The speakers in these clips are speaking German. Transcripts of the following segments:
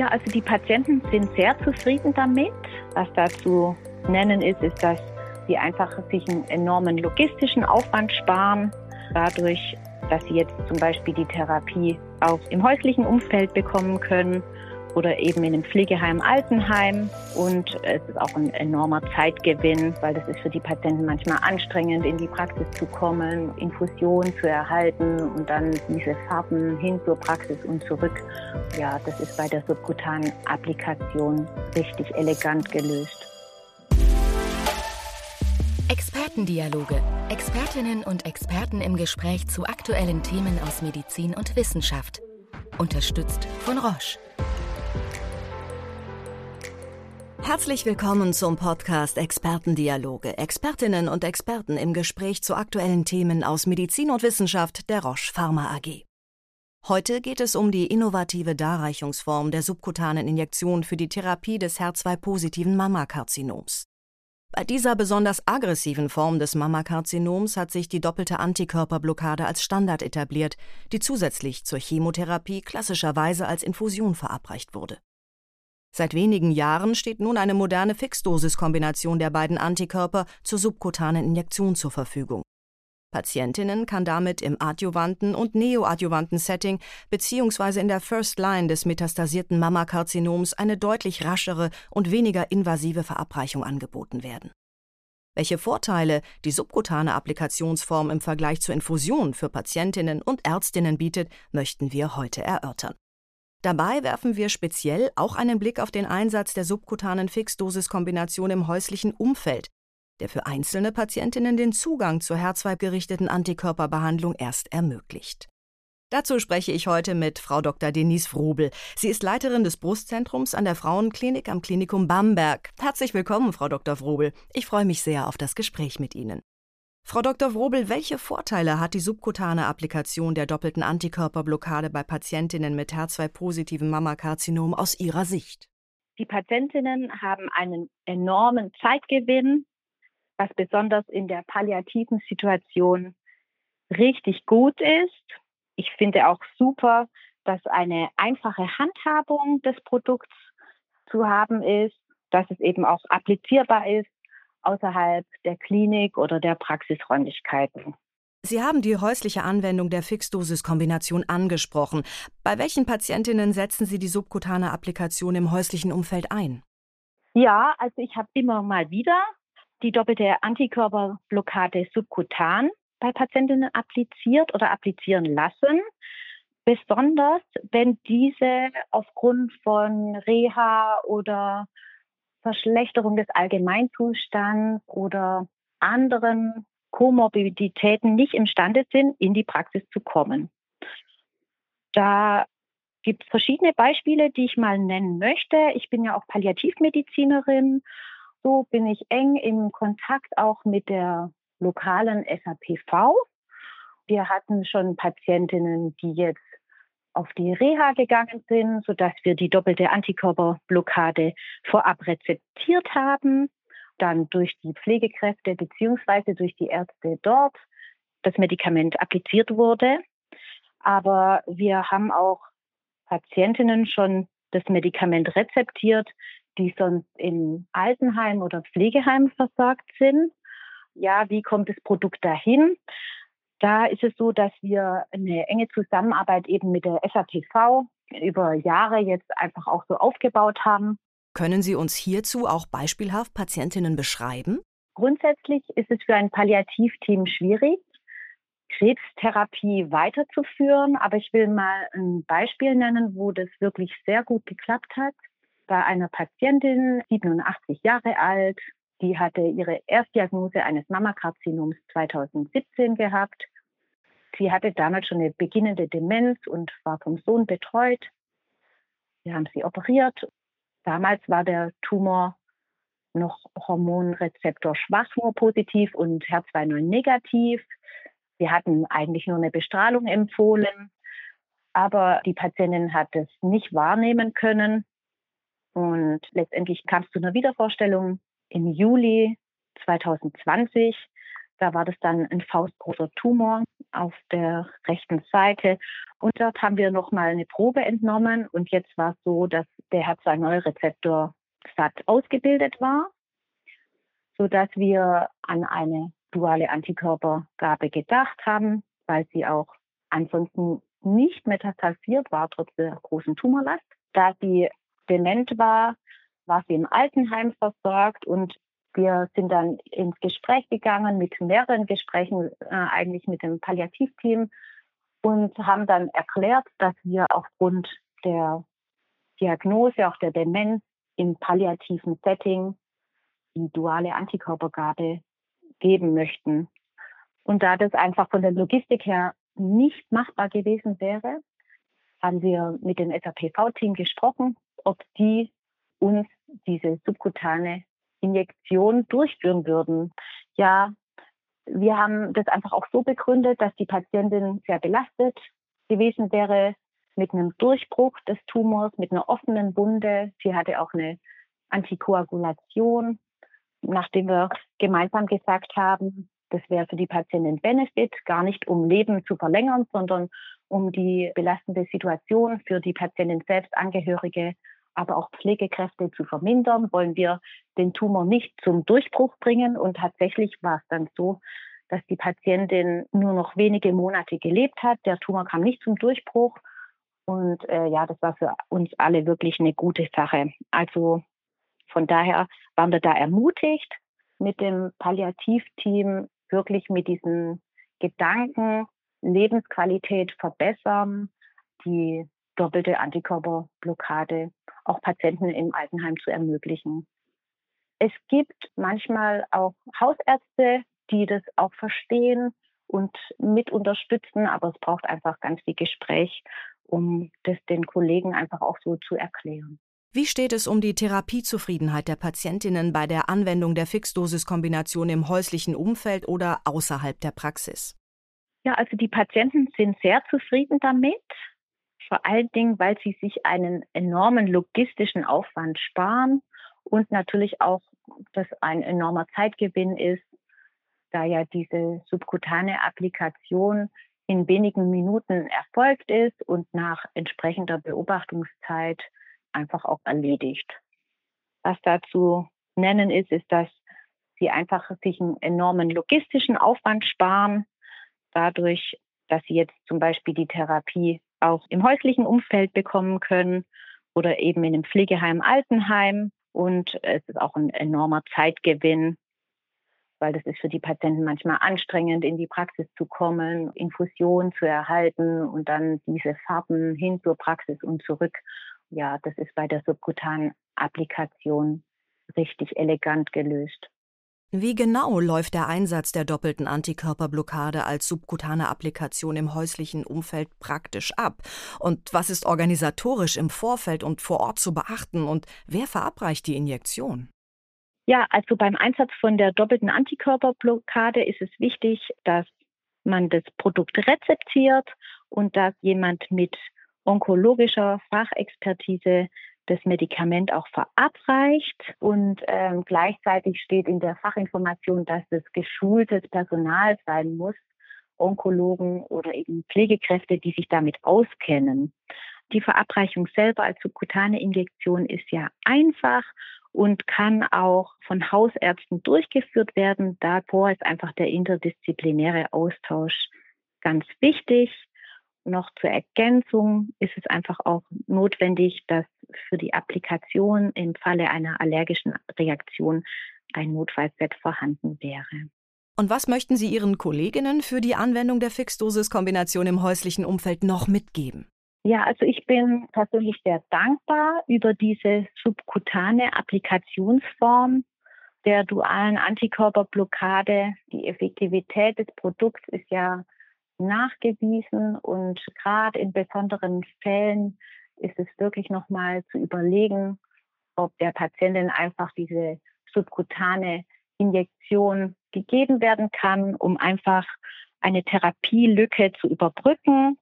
Ja, also die Patienten sind sehr zufrieden damit. Was dazu nennen ist, ist, dass sie einfach sich einen enormen logistischen Aufwand sparen, dadurch, dass sie jetzt zum Beispiel die Therapie auch im häuslichen Umfeld bekommen können oder eben in einem Pflegeheim, Altenheim. Und es ist auch ein enormer Zeitgewinn, weil das ist für die Patienten manchmal anstrengend, in die Praxis zu kommen, Infusion zu erhalten und dann diese Fahrten hin zur Praxis und zurück. Ja, das ist bei der subkutanen Applikation richtig elegant gelöst. Expertendialoge. Expertinnen und Experten im Gespräch zu aktuellen Themen aus Medizin und Wissenschaft. Unterstützt von Roche. Herzlich willkommen zum Podcast Expertendialoge. Expertinnen und Experten im Gespräch zu aktuellen Themen aus Medizin und Wissenschaft der Roche Pharma AG. Heute geht es um die innovative Darreichungsform der subkutanen Injektion für die Therapie des HER2-positiven Mammakarzinoms. Bei dieser besonders aggressiven Form des Mammakarzinoms hat sich die doppelte Antikörperblockade als Standard etabliert, die zusätzlich zur Chemotherapie klassischerweise als Infusion verabreicht wurde. Seit wenigen Jahren steht nun eine moderne Fixdosis-Kombination der beiden Antikörper zur subkutanen Injektion zur Verfügung. Patientinnen kann damit im adjuvanten und neoadjuvanten Setting bzw. in der First Line des metastasierten Mammakarzinoms eine deutlich raschere und weniger invasive Verabreichung angeboten werden. Welche Vorteile die subkutane Applikationsform im Vergleich zur Infusion für Patientinnen und Ärztinnen bietet, möchten wir heute erörtern. Dabei werfen wir speziell auch einen Blick auf den Einsatz der subkutanen Fixdosis-Kombination im häuslichen Umfeld, der für einzelne Patientinnen den Zugang zur herzweibgerichteten Antikörperbehandlung erst ermöglicht. Dazu spreche ich heute mit Frau Dr. Denise Wrobel. Sie ist Leiterin des Brustzentrums an der Frauenklinik am Klinikum Bamberg. Herzlich willkommen, Frau Dr. Wrobel. Ich freue mich sehr auf das Gespräch mit Ihnen. Frau Dr. Wrobel, welche Vorteile hat die subkutane Applikation der doppelten Antikörperblockade bei Patientinnen mit HER2-positivem Mammakarzinom aus Ihrer Sicht? Die Patientinnen haben einen enormen Zeitgewinn, was besonders in der palliativen Situation richtig gut ist. Ich finde auch super, dass eine einfache Handhabung des Produkts zu haben ist, dass es eben auch applizierbar ist außerhalb der Klinik oder der Praxisräumlichkeiten. Sie haben die häusliche Anwendung der Fixdosis-Kombination angesprochen. Bei welchen Patientinnen setzen Sie die subkutane Applikation im häuslichen Umfeld ein? Ja, also ich habe immer mal wieder die doppelte Antikörperblockade subkutan bei Patientinnen appliziert oder applizieren lassen. Besonders wenn diese aufgrund von Reha oder Verschlechterung des Allgemeinzustands oder anderen Komorbiditäten nicht imstande sind, in die Praxis zu kommen. Da gibt es verschiedene Beispiele, die ich mal nennen möchte. Ich bin ja auch Palliativmedizinerin. So bin ich eng im Kontakt auch mit der lokalen SAPV. Wir hatten schon Patientinnen, die jetzt auf die Reha gegangen sind, sodass wir die doppelte Antikörperblockade vorab rezeptiert haben, dann durch die Pflegekräfte beziehungsweise durch die Ärzte dort das Medikament appliziert wurde. Aber wir haben auch Patientinnen schon das Medikament rezeptiert, die sonst im Altenheim oder Pflegeheim versorgt sind. Ja, wie kommt das Produkt dahin? Da ist es so, dass wir eine enge Zusammenarbeit eben mit der SAPV über Jahre jetzt einfach auch so aufgebaut haben. Können Sie uns hierzu auch beispielhaft Patientinnen beschreiben? Grundsätzlich ist es für ein Palliativteam schwierig, Krebstherapie weiterzuführen, aber ich will mal ein Beispiel nennen, wo das wirklich sehr gut geklappt hat. Bei einer Patientin, 87 Jahre alt, die hatte ihre Erstdiagnose eines Mammakarzinoms 2017 gehabt. Sie hatte damals schon eine beginnende Demenz und war vom Sohn betreut. Wir haben sie operiert. Damals war der Tumor noch Hormonrezeptor schwach nur positiv und HER2-9 negativ. Wir hatten eigentlich nur eine Bestrahlung empfohlen, aber die Patientin hat es nicht wahrnehmen können. Und letztendlich kam es zu einer Wiedervorstellung im Juli 2020. Da war das dann ein faustgroßer Tumor auf der rechten Seite. Und dort haben wir nochmal eine Probe entnommen. Und jetzt war es so, dass der Herz-2-Neu-Rezeptor satt ausgebildet war, sodass wir an eine duale Antikörpergabe gedacht haben, weil sie auch ansonsten nicht metastasiert war, trotz der großen Tumorlast. Da sie dement war, war sie im Altenheim versorgt und wir sind dann ins Gespräch gegangen mit mehreren Gesprächen, äh, eigentlich mit dem Palliativteam und haben dann erklärt, dass wir aufgrund der Diagnose, auch der Demenz im palliativen Setting die duale Antikörpergabe geben möchten. Und da das einfach von der Logistik her nicht machbar gewesen wäre, haben wir mit dem SAPV-Team gesprochen, ob die uns diese subkutane Injektion durchführen würden. Ja, wir haben das einfach auch so begründet, dass die Patientin sehr belastet gewesen wäre mit einem Durchbruch des Tumors, mit einer offenen Wunde. Sie hatte auch eine Antikoagulation, nachdem wir gemeinsam gesagt haben, das wäre für die Patientin Benefit, gar nicht um Leben zu verlängern, sondern um die belastende Situation für die Patientin selbst, Angehörige, aber auch Pflegekräfte zu vermindern, wollen wir den Tumor nicht zum Durchbruch bringen. Und tatsächlich war es dann so, dass die Patientin nur noch wenige Monate gelebt hat. Der Tumor kam nicht zum Durchbruch. Und äh, ja, das war für uns alle wirklich eine gute Sache. Also von daher waren wir da ermutigt, mit dem Palliativteam wirklich mit diesen Gedanken Lebensqualität verbessern, die doppelte Antikörperblockade auch Patienten im Altenheim zu ermöglichen. Es gibt manchmal auch Hausärzte, die das auch verstehen und mit unterstützen, aber es braucht einfach ganz viel Gespräch, um das den Kollegen einfach auch so zu erklären. Wie steht es um die Therapiezufriedenheit der Patientinnen bei der Anwendung der Fixdosis-Kombination im häuslichen Umfeld oder außerhalb der Praxis? Ja, also die Patienten sind sehr zufrieden damit, vor allen Dingen, weil sie sich einen enormen logistischen Aufwand sparen und natürlich auch, dass ein enormer Zeitgewinn ist, da ja diese subkutane Applikation in wenigen Minuten erfolgt ist und nach entsprechender Beobachtungszeit einfach auch erledigt. Was dazu nennen ist, ist, dass sie einfach sich einen enormen logistischen Aufwand sparen, dadurch, dass sie jetzt zum Beispiel die Therapie auch im häuslichen Umfeld bekommen können oder eben in einem Pflegeheim, Altenheim. Und es ist auch ein enormer Zeitgewinn, weil das ist für die Patienten manchmal anstrengend, in die Praxis zu kommen, Infusion zu erhalten und dann diese Fahrten hin zur Praxis und zurück ja, das ist bei der subkutanen Applikation richtig elegant gelöst. Wie genau läuft der Einsatz der doppelten Antikörperblockade als subkutane Applikation im häuslichen Umfeld praktisch ab? Und was ist organisatorisch im Vorfeld und vor Ort zu beachten? Und wer verabreicht die Injektion? Ja, also beim Einsatz von der doppelten Antikörperblockade ist es wichtig, dass man das Produkt rezeptiert und dass jemand mit onkologischer Fachexpertise das Medikament auch verabreicht und ähm, gleichzeitig steht in der Fachinformation, dass es geschultes Personal sein muss, Onkologen oder eben Pflegekräfte, die sich damit auskennen. Die Verabreichung selber als subkutane Injektion ist ja einfach und kann auch von Hausärzten durchgeführt werden. Davor ist einfach der interdisziplinäre Austausch ganz wichtig noch zur Ergänzung ist es einfach auch notwendig, dass für die Applikation im Falle einer allergischen Reaktion ein Notfallset vorhanden wäre. Und was möchten Sie Ihren Kolleginnen für die Anwendung der Fixdosis-Kombination im häuslichen Umfeld noch mitgeben? Ja, also ich bin persönlich sehr dankbar über diese subkutane Applikationsform der dualen Antikörperblockade. Die Effektivität des Produkts ist ja nachgewiesen und gerade in besonderen Fällen ist es wirklich nochmal zu überlegen, ob der Patientin einfach diese subkutane Injektion gegeben werden kann, um einfach eine Therapielücke zu überbrücken.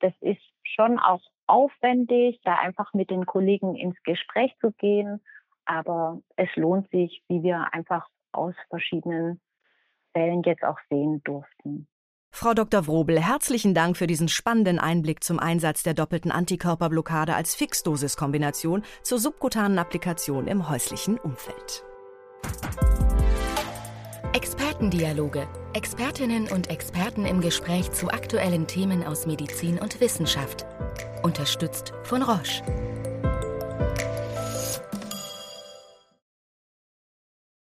Das ist schon auch aufwendig, da einfach mit den Kollegen ins Gespräch zu gehen. Aber es lohnt sich, wie wir einfach aus verschiedenen Fällen jetzt auch sehen durften. Frau Dr. Wrobel, herzlichen Dank für diesen spannenden Einblick zum Einsatz der doppelten Antikörperblockade als Fixdosis-Kombination zur subkutanen Applikation im häuslichen Umfeld. Expertendialoge. Expertinnen und Experten im Gespräch zu aktuellen Themen aus Medizin und Wissenschaft. Unterstützt von Roche.